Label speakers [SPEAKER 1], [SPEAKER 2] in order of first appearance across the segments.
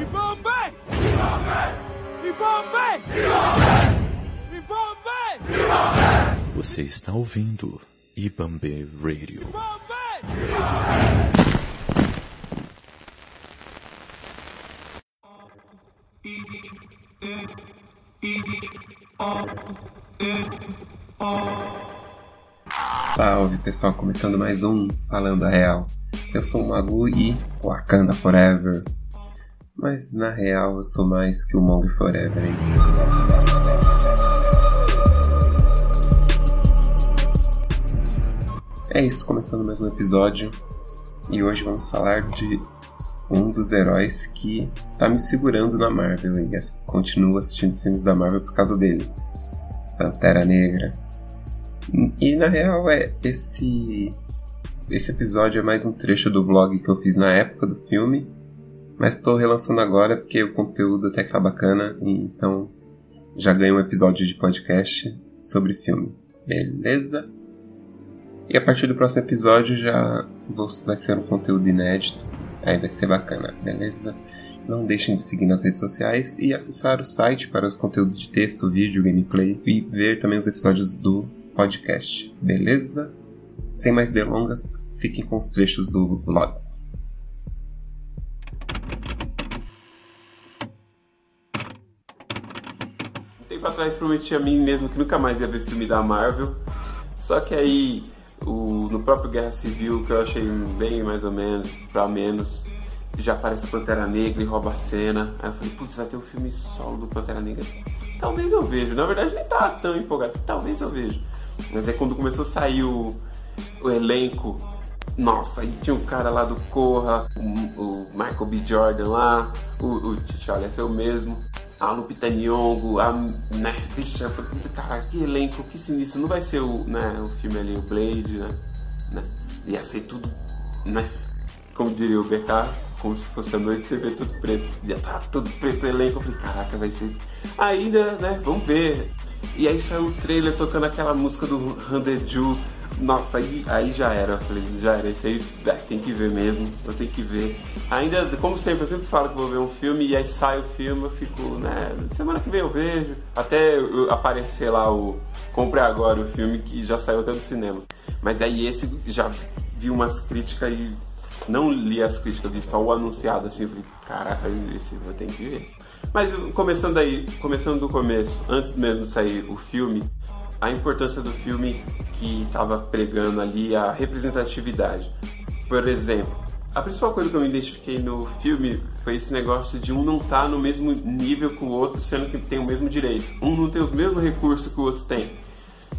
[SPEAKER 1] Ibambe! Ibambe! Ibambe!
[SPEAKER 2] Você está ouvindo Ibambe Radio.
[SPEAKER 3] Salve pessoal, começando mais um Falando a Real. Eu sou o Magu e Wakanda Forever. Mas na real eu sou mais que o Mong Forever, hein? É isso, começando mais um episódio. E hoje vamos falar de um dos heróis que tá me segurando na Marvel e continuo assistindo filmes da Marvel por causa dele. Pantera Negra. E na real é esse esse episódio é mais um trecho do vlog que eu fiz na época do filme, mas estou relançando agora porque o conteúdo até que tá bacana, então já ganhei um episódio de podcast sobre filme. Beleza? E a partir do próximo episódio já vai ser um conteúdo inédito, aí vai ser bacana, beleza? Não deixem de seguir nas redes sociais e acessar o site para os conteúdos de texto, vídeo, gameplay e ver também os episódios do podcast, beleza? Sem mais delongas, fiquem com os trechos do vlog. Tempo atrás prometi a mim mesmo que nunca mais ia ver filme da Marvel, só que aí o, no próprio Guerra Civil, que eu achei bem mais ou menos, pra menos, já aparece Pantera Negra e rouba a cena. Aí eu falei, putz, vai ter um filme solo do Pantera Negra. Talvez eu veja. Na verdade, nem tava tão empolgado. Talvez eu veja. Mas é quando começou a sair o, o elenco. Nossa, aí tinha o cara lá do Corra, o, o Michael B. Jordan lá, o, o T'Challa é o mesmo, a Lupita Nyong'o, a, né, bicha, eu falei, cara, que elenco, que sinistro, não vai ser o, né, o filme ali, o Blade, né, né, ia ser tudo, né, como diria o BK, como se fosse a noite, você vê tudo preto. Já tá tudo preto o elenco. Eu falei, caraca, vai ser. Ainda, né? Vamos ver. E aí saiu o trailer tocando aquela música do Hundred Juice. Nossa, aí, aí já era. Eu falei, já era. Isso aí tem que ver mesmo. Eu tenho que ver. Ainda, como sempre, eu sempre falo que vou ver um filme e aí sai o filme, eu fico, né? Semana que vem eu vejo. Até aparecer lá o. Compre agora o filme que já saiu até do cinema. Mas aí esse já vi umas críticas e não li as críticas, vi só o anunciado assim, eu falei, caraca, esse eu tenho que ver. Mas começando aí, começando do começo, antes mesmo de sair o filme, a importância do filme que estava pregando ali a representatividade. Por exemplo, a principal coisa que eu me identifiquei no filme foi esse negócio de um não estar tá no mesmo nível que o outro, sendo que tem o mesmo direito. Um não tem os mesmos recursos que o outro tem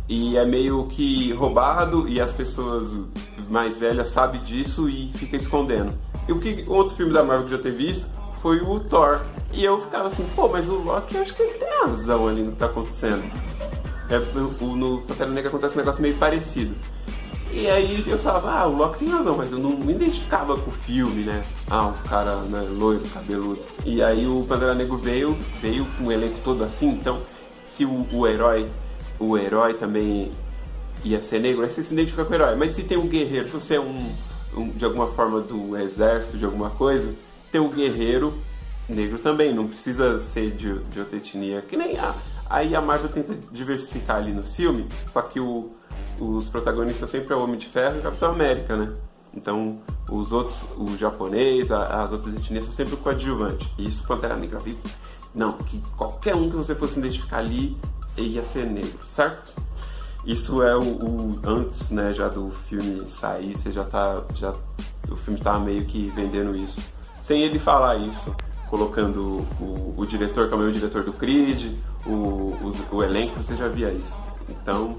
[SPEAKER 3] e é meio que roubado e as pessoas mais velhas sabem disso e fica escondendo. E o que outro filme da Marvel que eu já teve visto foi o Thor. E eu ficava assim, pô, mas o Loki acho que ele tem razão ali no que tá acontecendo. É, o, no Pantera Negra acontece um negócio meio parecido. E aí eu falava, ah, o Loki tem razão, mas eu não me identificava com o filme, né? Ah, o cara né, loiro, cabeludo. E aí o Pantera Negro veio, veio com o elenco todo assim, então se o, o herói o herói também ia ser negro, aí você se identifica com o herói. Mas se tem um guerreiro, se você é um, um de alguma forma do exército, de alguma coisa, tem um guerreiro negro também, não precisa ser de, de outra etnia. Que nem a. Aí a Marvel tenta diversificar ali nos filmes, só que o, os protagonistas sempre é o Homem de Ferro e o Capitão América, né? Então, os outros, o japonês, as outras etnias são sempre o coadjuvante. E isso Pantera Negra viu? Não, que qualquer um que você fosse identificar ali ia ser negro, certo? Isso é o, o, antes, né, já do filme sair, você já tá, já o filme tava meio que vendendo isso, sem ele falar isso, colocando o, o diretor, que é o meu diretor do Creed, o, o, o elenco, você já via isso. Então,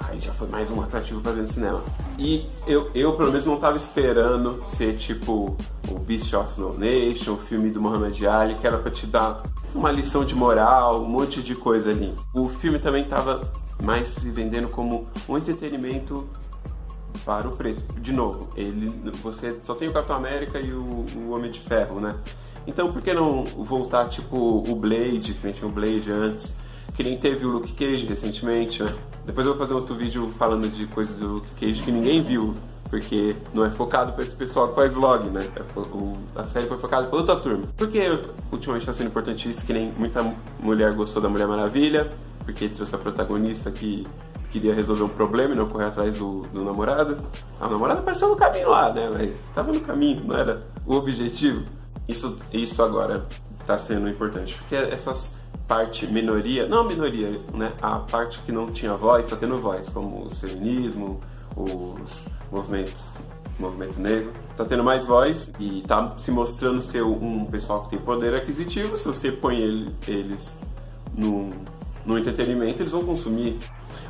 [SPEAKER 3] aí já foi mais um atrativo para ver no cinema. E eu, eu pelo menos não tava esperando ser tipo o Beast of No Nation, o filme do Muhammad Ali, que era para te dar uma lição de moral, um monte de coisa ali. O filme também tava mais se vendendo como um entretenimento para o preto. De novo, ele, você só tem o Capitão América e o, o Homem de Ferro, né? Então por que não voltar tipo o Blade, que nem tinha o Blade antes, que nem teve o Luke Cage recentemente, né? Depois eu vou fazer outro vídeo falando de coisas do Luke Cage que ninguém viu. porque não é focado para esse pessoal que faz vlog, né? É a série foi focada para outra turma. Porque ultimamente está sendo importante isso, que nem muita mulher gostou da Mulher Maravilha, porque trouxe a protagonista que queria resolver um problema e não correr atrás do, do namorado. A namorada apareceu no caminho lá, né? Mas estava no caminho, não era o objetivo. Isso, isso agora está sendo importante, porque essas parte minoria, não minoria, né? A parte que não tinha voz está tendo voz, como o feminismo, os movimentos movimento negro, está tendo mais voz e está se mostrando ser um pessoal que tem poder aquisitivo. Se você põe ele, eles no, no entretenimento, eles vão consumir.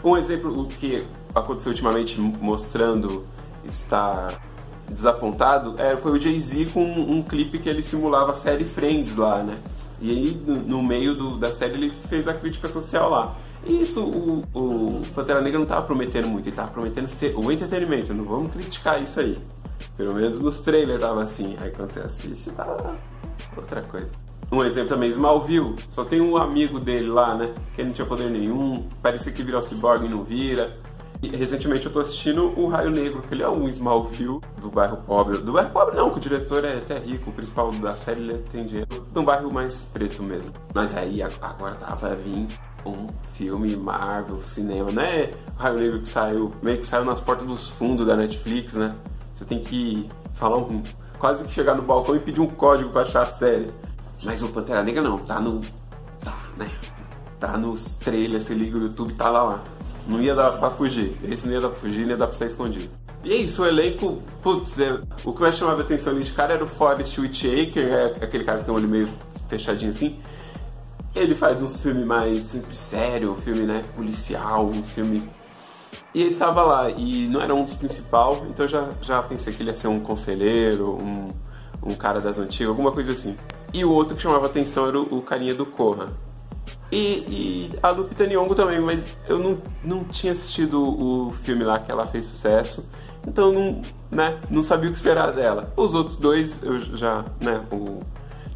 [SPEAKER 3] Um exemplo o que aconteceu ultimamente mostrando estar desapontado é, foi o Jay-Z com um, um clipe que ele simulava a série Friends lá, né? E aí, no, meio do, da série, ele fez a crítica social lá. E isso o, o Pantera Negra não estava prometendo muito, ele estava prometendo ser o entretenimento, não vamos criticar isso aí. Pelo menos nos trailers tava assim, aí quando você assiste tá outra coisa. Um exemplo também, Smallville, só tem um amigo dele lá, né, que não tinha poder nenhum, parecia que virou cyborg e não vira. Recentemente eu tô assistindo o Raio Negro, que ele é um Smallville do bairro pobre. Do bairro pobre não, que o diretor é até rico, o principal da série ele tem dinheiro. De um bairro mais preto mesmo. Mas aí agora tava vindo um filme Marvel, cinema, não é Raio Negro que saiu, meio que saiu nas portas dos fundos da Netflix, né? Você tem que falar um, quase que chegar no balcão e pedir um código para achar a série. Mas o Pantera Negra não, tá no. tá, né? Tá nos trailers, você liga o YouTube, tá lá lá. Não ia dar pra fugir. Esse não ia dar pra fugir, ia dar pra estar escondido. E é isso, o elenco, putz, é, o que mais chamava atenção ali de cara era o Forrest Whitaker, é aquele cara que tem um olho meio fechadinho assim. Ele faz uns filmes mais sério, um filme né, policial, um filme. E ele tava lá, e não era um dos principais, então já, já pensei que ele ia ser um conselheiro, um, um cara das antigas, alguma coisa assim. E o outro que chamava atenção era o, o carinha do Corra. E, e, a Lupita Nyong'o também, mas eu não, não tinha assistido o filme lá que ela fez sucesso, então não, né, não sabia o que esperar dela. Os outros dois, eu já, né, o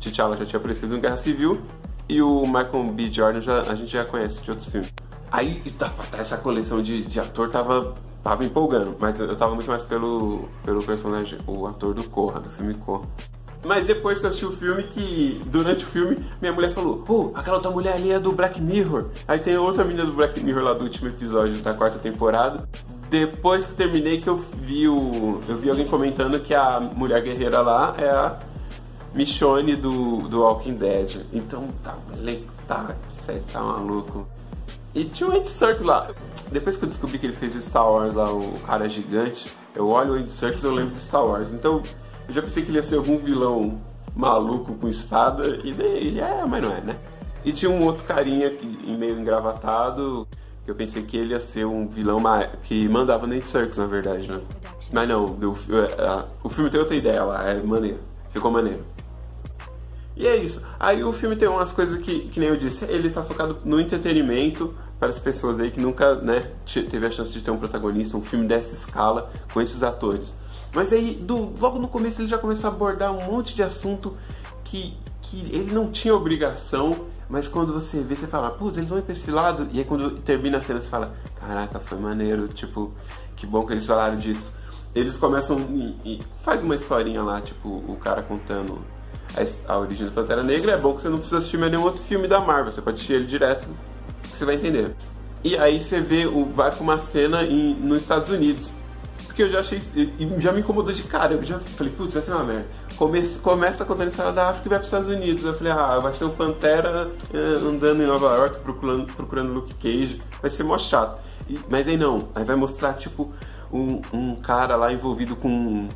[SPEAKER 3] T'Challa já tinha aparecido em Guerra Civil, e o Michael B. Jordan já, a gente já conhece de outros filmes. Aí tá, tá, essa coleção de, de ator tava, tava empolgando, mas eu tava muito mais pelo, pelo personagem, o ator do Corra, do filme Corra. Mas depois que eu assisti o filme, que durante o filme, minha mulher falou: Oh, aquela outra mulher ali é do Black Mirror. Aí tem outra menina do Black Mirror lá do último episódio da quarta temporada. Depois que terminei, que eu vi o. Eu vi alguém comentando que a mulher guerreira lá é a Michonne do, do Walking Dead. Então tá, tá, sério, tá maluco. E tinha o Andy Serkis lá. Depois que eu descobri que ele fez o Star Wars lá, o cara gigante, eu olho o Andy Serkis e eu lembro de Star Wars. Então eu já pensei que ele ia ser algum vilão maluco com espada, e ele é, mas não é, né? E tinha um outro carinha que, meio engravatado, que eu pensei que ele ia ser um vilão que mandava Nate Circus, na verdade, né? Mas não, o, é, o filme tem outra ideia lá, é maneiro, ficou maneiro. E é isso. Aí o filme tem umas coisas que, que nem eu disse, ele tá focado no entretenimento para as pessoas aí que nunca, né, teve a chance de ter um protagonista, um filme dessa escala, com esses atores. Mas aí, do, logo no começo, ele já começa a abordar um monte de assunto que, que ele não tinha obrigação, mas quando você vê, você fala, putz, eles vão ir pra esse lado. E aí, quando termina a cena, você fala, caraca, foi maneiro, tipo, que bom que eles falaram disso. Eles começam e, e faz uma historinha lá, tipo, o cara contando a, a origem da Pantera Negra. É bom que você não precisa assistir mais nenhum outro filme da Marvel, você pode assistir ele direto, que você vai entender. E aí você vê, vai pra uma cena em, nos Estados Unidos porque eu já achei. Já me incomodou de cara. Eu já falei, putz, vai ser uma merda. Começa, começa contando a história da África e vai para os Estados Unidos. Eu falei, ah, vai ser o Pantera eh, andando em Nova York procurando, procurando Luke Cage. Vai ser mó chato. E, mas aí não. Aí vai mostrar, tipo, um, um cara lá envolvido com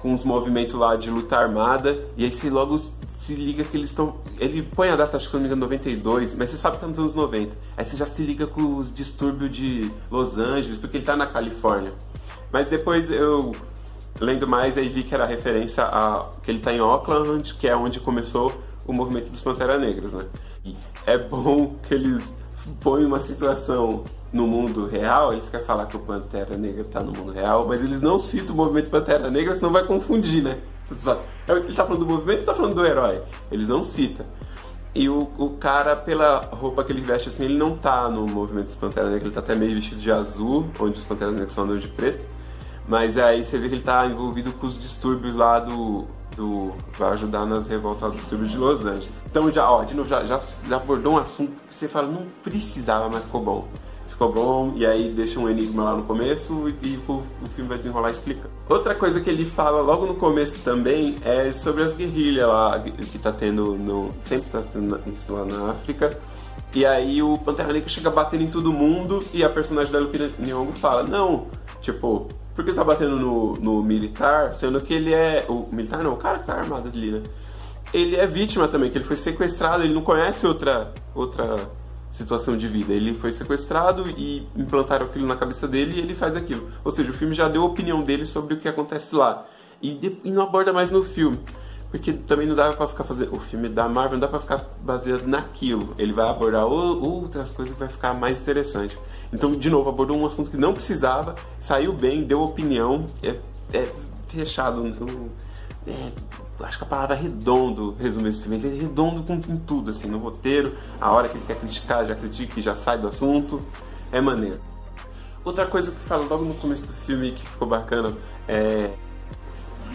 [SPEAKER 3] com uns movimentos lá de luta armada, e aí você logo se liga que eles estão. Ele põe a data, acho que não me engano, 92, mas você sabe que é nos anos 90. Aí você já se liga com os distúrbios de Los Angeles, porque ele tá na Califórnia. Mas depois eu, lendo mais, aí vi que era referência a que ele está em Auckland, que é onde começou o movimento dos Pantera Negras, né? E é bom que eles põem uma situação no mundo real, eles querem falar que o Pantera Negra está no mundo real, mas eles não citam o movimento Pantera Negra, senão vai confundir, né? É ele está falando do movimento ou está falando do herói? Eles não citam. E o, o cara, pela roupa que ele veste assim, ele não tá no movimento dos Pantera Negra, ele tá até meio vestido de azul, onde os Panteras Negras são andando de preto. Mas aí você vê que ele tá envolvido com os distúrbios lá do. Do vai ajudar nas revoltas dos distúrbios de Los Angeles. Então já, ó, de novo, já, já, já abordou um assunto que você fala, não precisava, mas ficou bom ficou bom, e aí deixa um enigma lá no começo e, e o, o, filme vai desenrolar explicando. Outra coisa que ele fala logo no começo também é sobre as guerrilhas lá que tá tendo no. sempre tá tendo lá na África. E aí o Pantera Negra chega batendo em todo mundo e a personagem da Lupita Nyong'o fala, não, tipo, por que você tá batendo no, no militar, sendo que ele é. O militar não, o cara que tá armado ali, né? Ele é vítima também, que ele foi sequestrado, ele não conhece outra. outra situação de vida. Ele foi sequestrado e implantaram aquilo na cabeça dele e ele faz aquilo. Ou seja, o filme já deu a opinião dele sobre o que acontece lá. E, de, e não aborda mais no filme. Porque também não dá para ficar fazendo. O filme da Marvel não dá para ficar baseado naquilo. Ele vai abordar outras coisas que vai ficar mais interessante. Então, de novo, abordou um assunto que não precisava, saiu bem, deu opinião, é, é fechado. É, acho que a palavra é redondo resume esse filme. Ele é redondo com, tudo, assim, no roteiro, a hora que ele quer criticar, já critica e já sai do assunto. É maneiro. Outra coisa que fala logo no começo do filme que ficou bacana é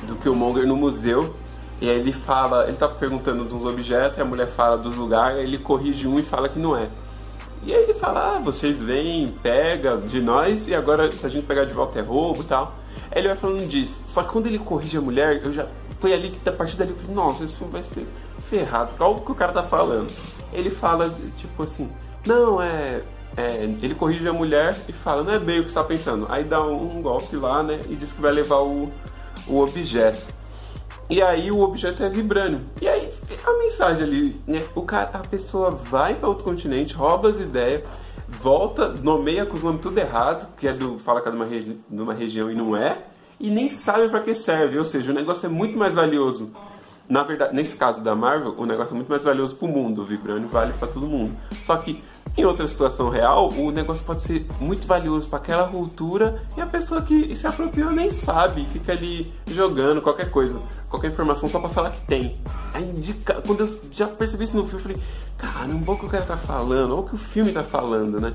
[SPEAKER 3] do Killmonger no museu. E aí ele fala, ele tá perguntando dos objetos, e a mulher fala dos lugares, ele corrige um e fala que não é. E aí ele fala, ah, vocês vêm, pega de nós, e agora se a gente pegar de volta é roubo e tal. Aí ele vai falando disso. Só que quando ele corrige a mulher, eu já foi ali que a partir dali eu falei, nossa, filme vai ser ferrado. Qual que o cara tá falando? Ele fala, tipo assim, não, é, é, Ele corrige a mulher e fala, não é bem o que você tá pensando. Aí dá um, um golpe lá, né? E diz que vai levar o, o objeto. E aí o objeto é vibrânio. E aí a mensagem ali, né? O cara, a pessoa vai para outro continente, rouba as ideias, volta, nomeia com os nomes tudo errado, que é do. fala que é de uma, regi uma região e não é e nem sabe para que serve. Ou seja, o negócio é muito mais valioso. Na verdade, nesse caso da Marvel, o negócio é muito mais valioso para o mundo. O Vibranium vale para todo mundo. Só que em outra situação real, o negócio pode ser muito valioso para aquela cultura e a pessoa que se apropriou nem sabe, fica ali jogando qualquer coisa, qualquer informação só para falar que tem. Aí quando eu já percebi isso no filme, eu falei, caramba, o que o cara tá falando, ou o que o filme tá falando, né?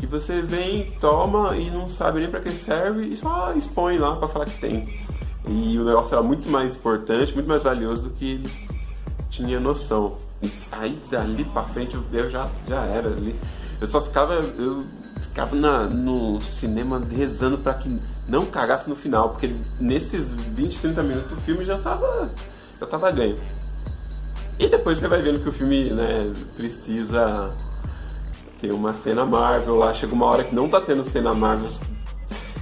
[SPEAKER 3] que você vem, toma e não sabe nem para que serve e só expõe lá para falar que tem. E o negócio era muito mais importante, muito mais valioso do que eles tinham noção. Aí dali para frente eu já, já era ali. Eu só ficava, eu ficava na, no cinema rezando para que não cagasse no final, porque nesses 20, 30 minutos o filme já tava, já tava ganho. E depois você vai vendo que o filme né, precisa ter uma cena Marvel lá. Chega uma hora que não tá tendo cena Marvel.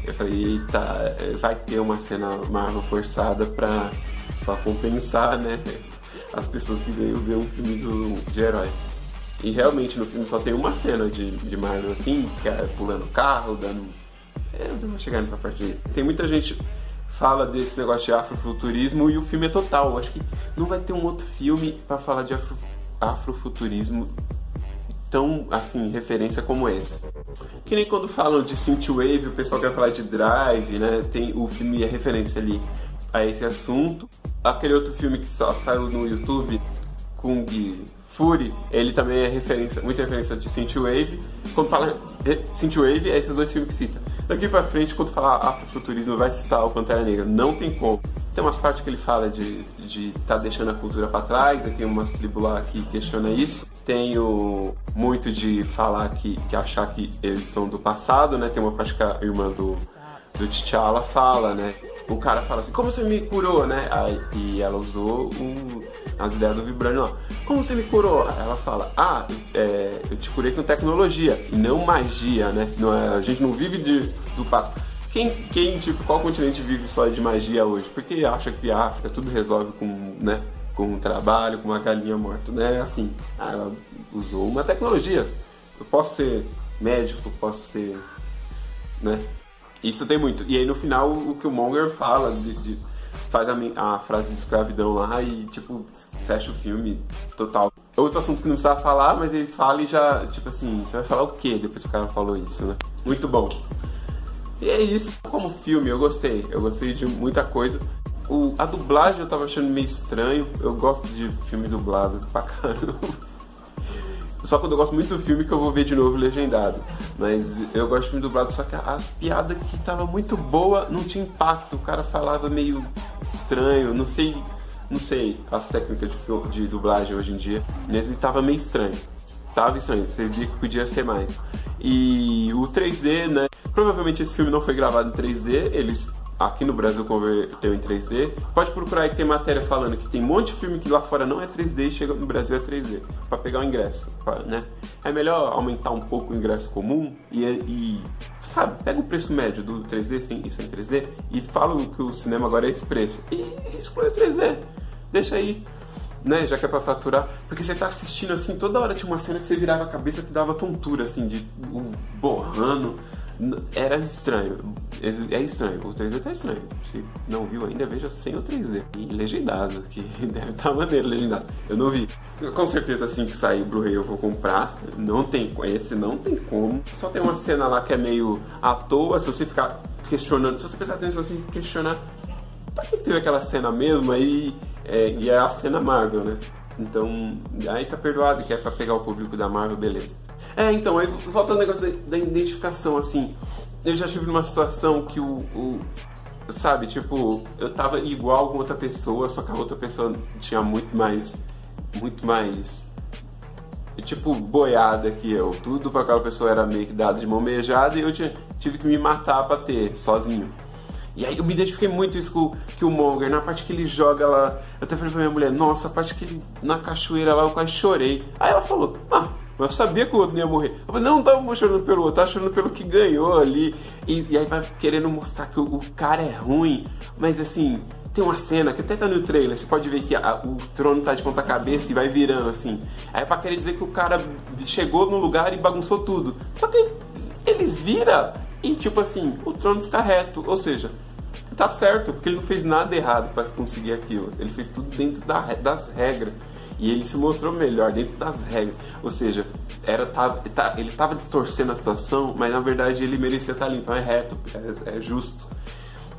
[SPEAKER 3] Eu falei, eita, vai ter uma cena Marvel forçada pra, pra compensar, né? As pessoas que veio ver um filme do, de herói. E realmente no filme só tem uma cena de, de Marvel assim, que é pulando carro, dando. É, não vou chegar nessa parte. Tem muita gente fala desse negócio de afrofuturismo e o filme é total. Eu acho que não vai ter um outro filme para falar de afro, afrofuturismo tão, assim, referência como esse. Que nem quando falam de synthwave, o pessoal quer falar de drive, né? Tem o filme é referência ali a esse assunto. Aquele outro filme que só saiu no YouTube, Kung Fury, ele também é referência, muita referência de synthwave. Quando fala synthwave, é esses dois filmes que cita. Daqui pra frente, quando falar afrofuturismo, vai citar o Pantera Negra. Não tem como. Tem umas partes que ele fala de estar tá deixando a cultura para trás, tem umas tribos lá que questiona isso. Tenho muito de falar que, que achar que eles são do passado, né? Tem uma parte que a irmã do, do T'Challa fala, né? O cara fala assim, como você me curou, né? Aí, e ela usou um, as ideias do Vibranium. Como você me curou? Aí ela fala, ah, é, eu te curei com tecnologia e não magia, né? Não é, a gente não vive de, do passado. Quem, quem, tipo, qual continente vive só de magia hoje? Porque acha que a África tudo resolve com, né? Com um trabalho, com uma galinha morta, né? Assim, ah, ela usou uma tecnologia. Eu posso ser médico, posso ser, né? Isso tem muito. E aí no final o que o Monger fala, de, de faz a, a, frase de escravidão lá e tipo, fecha o filme total. Outro assunto que não precisava falar, mas ele fala e já, tipo assim, você vai falar o que depois que o cara falou isso, né? Muito bom. E é isso. Como filme, eu gostei. Eu gostei de muita coisa. O, a dublagem eu tava achando meio estranho. Eu gosto de filme dublado pra caramba. Só quando eu gosto muito do filme que eu vou ver de novo legendado. Mas eu gosto de filme dublado, só que as piadas que tava muito boa não tinha impacto. O cara falava meio estranho, não sei. Não sei as técnicas de, de dublagem hoje em dia, mas ele tava meio estranho. Tava estranho, você via que podia ser mais. E o 3D, né? Provavelmente esse filme não foi gravado em 3D, eles aqui no Brasil converteu em 3D. Pode procurar aí que tem matéria falando que tem um monte de filme que lá fora não é 3D e chega no Brasil é 3D, para pegar o ingresso, pra, né? É melhor aumentar um pouco o ingresso comum e, e sabe, pega o preço médio do 3D sem, isso em 3D e fala que o cinema agora é esse preço e exclui o 3D. Deixa aí, né, já que é pra faturar, porque você tá assistindo assim, toda hora tinha uma cena que você virava a cabeça que dava tontura, assim, de um borrando era estranho. É estranho. O 3D tá estranho. Se não viu ainda, veja sem o 3D. E legendado, que deve estar tá maneiro legendado. Eu não vi. Com certeza, assim que sair o Blu-ray, eu vou comprar. Não tem. Esse não tem como. Só tem uma cena lá que é meio à toa. Se você ficar questionando, se você prestar atenção, você questionar. Pra que teve aquela cena mesmo? Aí. É, e é a cena Marvel, né? Então, aí tá perdoado, que é pra pegar o público da Marvel, beleza. É, então, aí volta ao negócio da, da, identificação, assim. Eu já tive numa situação que o, o, Sabe, tipo, eu tava igual com outra pessoa, só que a outra pessoa tinha muito mais. Muito mais. Tipo, boiada que eu. Tudo pra aquela pessoa era meio que dado de mão beijada e eu tinha, tive que me matar pra ter, sozinho. E aí eu me identifiquei muito isso com que o Monger, na parte que ele joga lá. Eu até falei pra minha mulher, nossa, a parte que ele. na cachoeira lá eu quase chorei. Aí ela falou, ah, mas eu sabia que o outro ia morrer. Eu falei, não, não tava chorando pelo outro, tava chorando pelo que ganhou ali. E, e aí vai querendo mostrar que o, o, cara é ruim. Mas assim, tem uma cena que até tá no trailer, você pode ver que a, o trono tá de ponta cabeça e vai virando assim. Aí é pra querer dizer que o cara chegou no lugar e bagunçou tudo. Só que ele vira e tipo assim, o trono fica reto. Ou seja, tá certo, porque ele não fez nada errado para conseguir aquilo. Ele fez tudo dentro da, das regras. E ele se mostrou melhor dentro das regras. Ou seja, era, tá, tá, ele estava distorcendo a situação, mas na verdade ele merecia estar ali. Então é reto, é, é justo.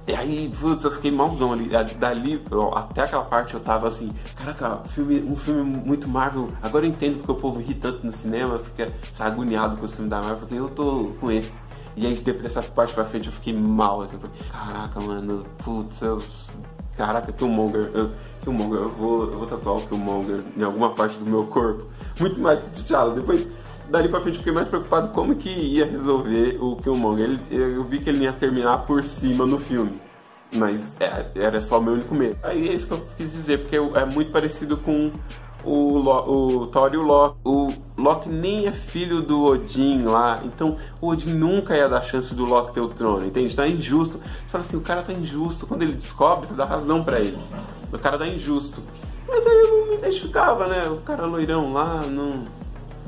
[SPEAKER 3] E aí, puta, eu fiquei malzão ali. Dali, até aquela parte eu tava assim, caraca, filme, um filme muito Marvel. Agora eu entendo porque o povo ri tanto no cinema, fica agoniado com os filmes da Marvel, porque eu tô com esse. E aí, depois dessa parte pra frente, eu fiquei mal. Assim, eu falei, caraca, mano, putz, eu, caraca, Killmonger, eu, Killmonger, eu vou, eu vou tatuar o Killmonger em alguma parte do meu corpo. Muito mais que T'Challa. Depois, dali pra frente, fiquei mais preocupado como que ia resolver o Killmonger. Ele, eu vi que ele ia terminar por cima no filme. Mas é, era só o meu único medo. Aí é isso que eu quis dizer, porque é muito parecido com o, o Thor e o Loki. O Loki nem é filho do Odin lá, então o Odin nunca ia dar chance do Loki ter o trono, entende? Tá injusto. Você fala assim, o cara tá injusto. Quando ele descobre, você dá razão para ele. O cara tá injusto. Mas aí eu não me identificava, né? O cara loirão lá, não.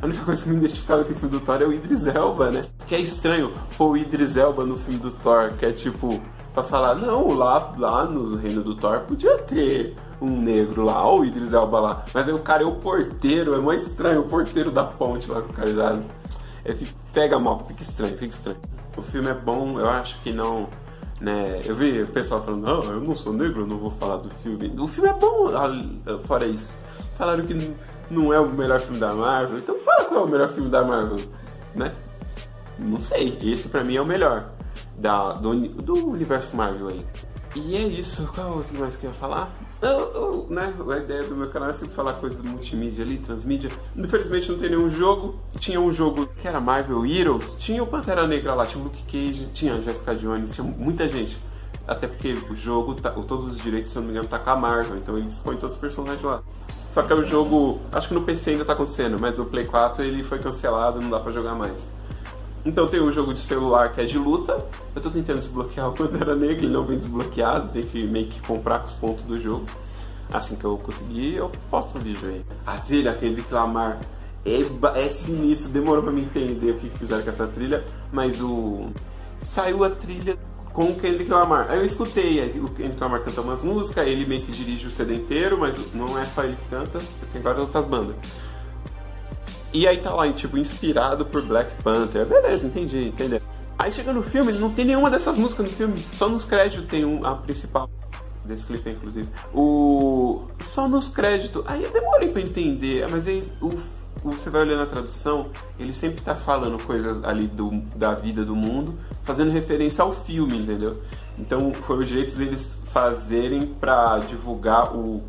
[SPEAKER 3] A única coisa que me identificava com o filme do Thor é o Idris Elba, né? Que é estranho pôr o Idris Elba no filme do Thor, que é tipo, pra falar, não, lá, lá no reino do Thor podia ter um negro lá, ou o Idris Elba lá. Mas aí o cara é o porteiro, é mais estranho, o porteiro da ponte lá com o cara já. É, pega mal, fica estranho, fica estranho. O filme é bom, eu acho que não. Né, eu vi o pessoal falando, não, eu não sou negro, eu não vou falar do filme. O filme é bom, ah, fora isso. Falaram que não é o melhor filme da Marvel, então fala qual é o melhor filme da Marvel, né? Não sei, esse pra mim é o melhor da, do, do universo Marvel aí. E é isso, qual outro mais que eu ia falar? Eu, eu, né, a ideia do meu canal é sempre falar coisas multimídia ali, transmídia. Infelizmente não tem nenhum jogo. Tinha um jogo que era Marvel Heroes, tinha o Pantera Negra lá, tinha o Luke Cage, tinha a Jessica Jones, tinha muita gente. Até porque o jogo, tá, todos os direitos, se não me engano, tá com a Marvel, então eles põem todos os personagens lá. Só que é o jogo, acho que no PC ainda tá acontecendo, mas no Play 4 ele foi cancelado, não dá pra jogar mais. Então tem um jogo de celular que é de luta. Eu tô tentando desbloquear o Pantera Negra, ele não vem desbloqueado, tem que meio que comprar com os pontos do jogo. Assim que eu conseguir, eu posto o vídeo aí. A trilha, aquele clamar, é, é sinistro, demorou pra me entender o que, fizeram com essa trilha, mas o. Saiu a trilha com o Kendrick Lamar. Aí eu escutei, o Kendrick Lamar canta umas músicas, ele meio que dirige o CD inteiro, mas não é só ele que canta, tem várias outras bandas. E aí tá lá, tipo, inspirado por Black Panther. Beleza, entendi, entendeu? Aí chega no filme, não tem nenhuma dessas músicas no filme. Só nos créditos tem um, a principal. Desse clipe, inclusive. O. Só nos créditos. Aí eu demorei pra entender. Mas aí o você vai olhando a tradução, ele sempre tá falando coisas ali do, da vida do mundo, fazendo referência ao filme, entendeu? Então foi o jeito deles fazerem para divulgar o.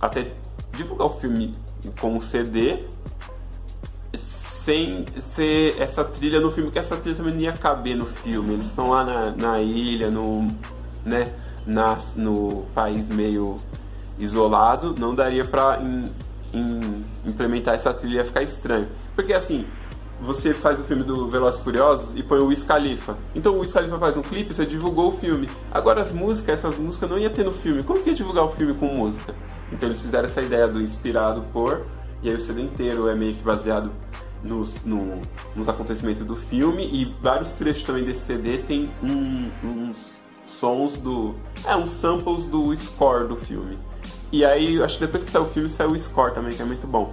[SPEAKER 3] até divulgar o filme com o CD sem ser essa trilha no filme, que essa trilha também não ia caber no filme. Eles estão lá na, na ilha, no, né, na, no país meio isolado, não daria pra in, in, implementar essa trilha, ia ficar estranho. Porque assim, você faz o filme do Velozes Furiosos e põe o Wiz Khalifa. Então o Wiz Khalifa faz um clipe, você divulgou o filme. Agora as músicas, essas músicas não ia ter no filme. Como que ia divulgar o filme com música? Então eles fizeram essa ideia do inspirado por, e aí o CD inteiro é meio que baseado nos, no, nos acontecimentos do filme e vários trechos também desse CD tem um, uns sons do. É, uns samples do score do filme. E aí, acho que depois que saiu o filme, saiu o score também, que é muito bom.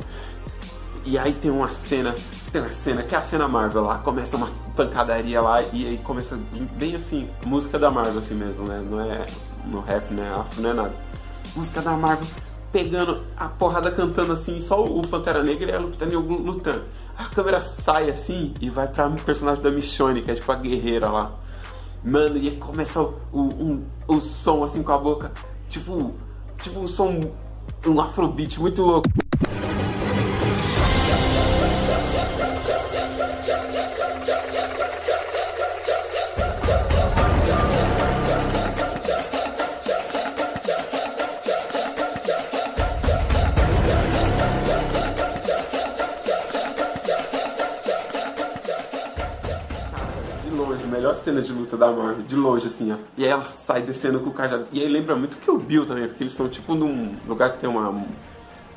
[SPEAKER 3] E aí tem uma cena, tem uma cena que é a cena Marvel lá, começa uma pancadaria lá e aí começa bem assim, música da Marvel assim mesmo, né? Não é no rap, né? Afro, não é nada. Música da Marvel, pegando a porrada cantando assim, só o Pantera Negra e a Lupita lutando. A câmera sai assim e vai pra personagem da Michonne, que é tipo a guerreira lá. Mano, e começa o, o, um, o som assim com a boca, tipo, tipo um som, um afrobeat muito louco. Cena de luta da Marvel, de longe, assim, ó. E aí ela sai descendo com o cajado. E aí lembra muito que o Bill também, porque eles estão tipo num lugar que tem uma.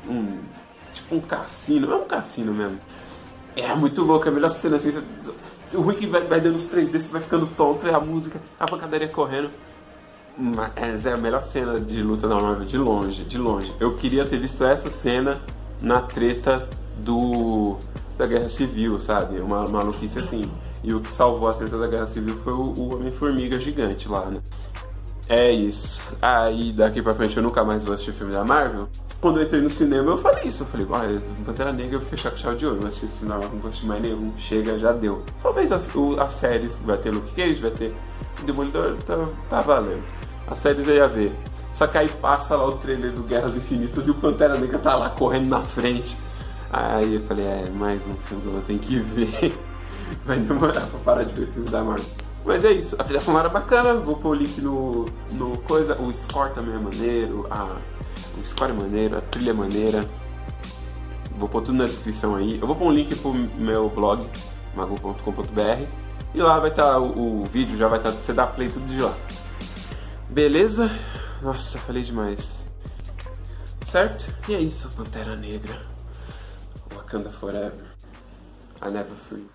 [SPEAKER 3] Um. Tipo um cassino. É um cassino mesmo. É muito louco, é a melhor cena assim. Você, o que vai, vai dando os três desses, vai ficando tonto, e a música, a pancadaria correndo. Mas é a melhor cena de luta da Marvel, de longe, de longe. Eu queria ter visto essa cena na treta do da Guerra Civil, sabe? Uma maluquice assim. E o que salvou a treta da Guerra Civil foi o, o Homem-Formiga gigante lá, né? É isso. Aí daqui pra frente eu nunca mais vou assistir filme da Marvel. Quando eu entrei no cinema eu falei isso. Eu falei, olha, Pantera Negra eu vou fechar com chave de ouro. Não assisti esse filme da Marvel, não vou assistir mais nenhum. Chega, já deu. Talvez as, o, as séries, vai ter Luke Cage, vai ter Demolidor, tá, tá valendo. As séries eu ia ver. Só que aí passa lá o trailer do Guerras Infinitas e o Pantera Negra tá lá correndo na frente. Aí eu falei, é, mais um filme que eu vou ter que ver. Vai demorar pra parar de ver filme da Marvel. Mas é isso, a trilha sonora é bacana, vou pôr o link no, no coisa, o score também é maneiro, a, o score é maneiro, a trilha é maneira. Vou pôr tudo na descrição aí. Eu vou pôr um link pro meu blog, mago.com.br, e lá vai estar tá, o, o, vídeo, já vai estar, tá, você dá play tudo de lá. Beleza? Nossa, falei demais. Certo? E é isso, Pantera Negra. Wakanda Forever. I never freeze.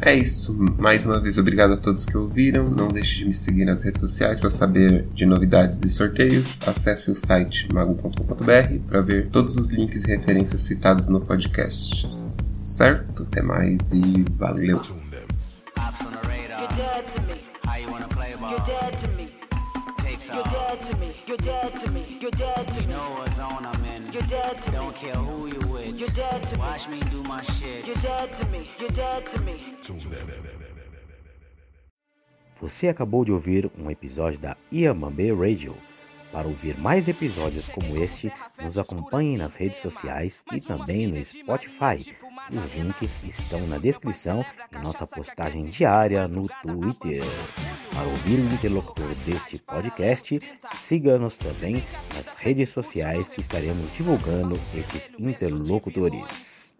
[SPEAKER 1] É isso. Mais uma vez, obrigado a todos que ouviram. Não deixe de me seguir nas redes sociais para saber de novidades e sorteios. Acesse o site mago.com.br para ver todos os links e referências citados no podcast. Certo? Até mais e valeu! You're dead to me. You're dead to me. You're dead to me. You know what zone I'm in. You're dead to Don't me. Don't care who you with. You're dead to Watch me. Watch me do my shit. You're dead to me. You're dead to me. Você acabou de ouvir um episódio da Iamambe Radio. Para ouvir mais episódios como este, nos acompanhe nas redes sociais e também no Spotify. Os links estão na descrição e nossa postagem diária no Twitter. Para ouvir o interlocutor deste podcast, siga-nos também nas redes sociais que estaremos divulgando estes interlocutores.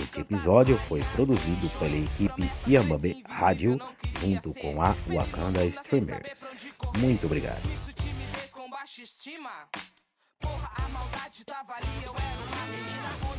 [SPEAKER 1] Este episódio foi produzido pela equipe Yamabe Rádio junto com a Wakanda Streamers. Muito obrigado baixa estima. Porra, a maldade tava ali, eu era uma menina.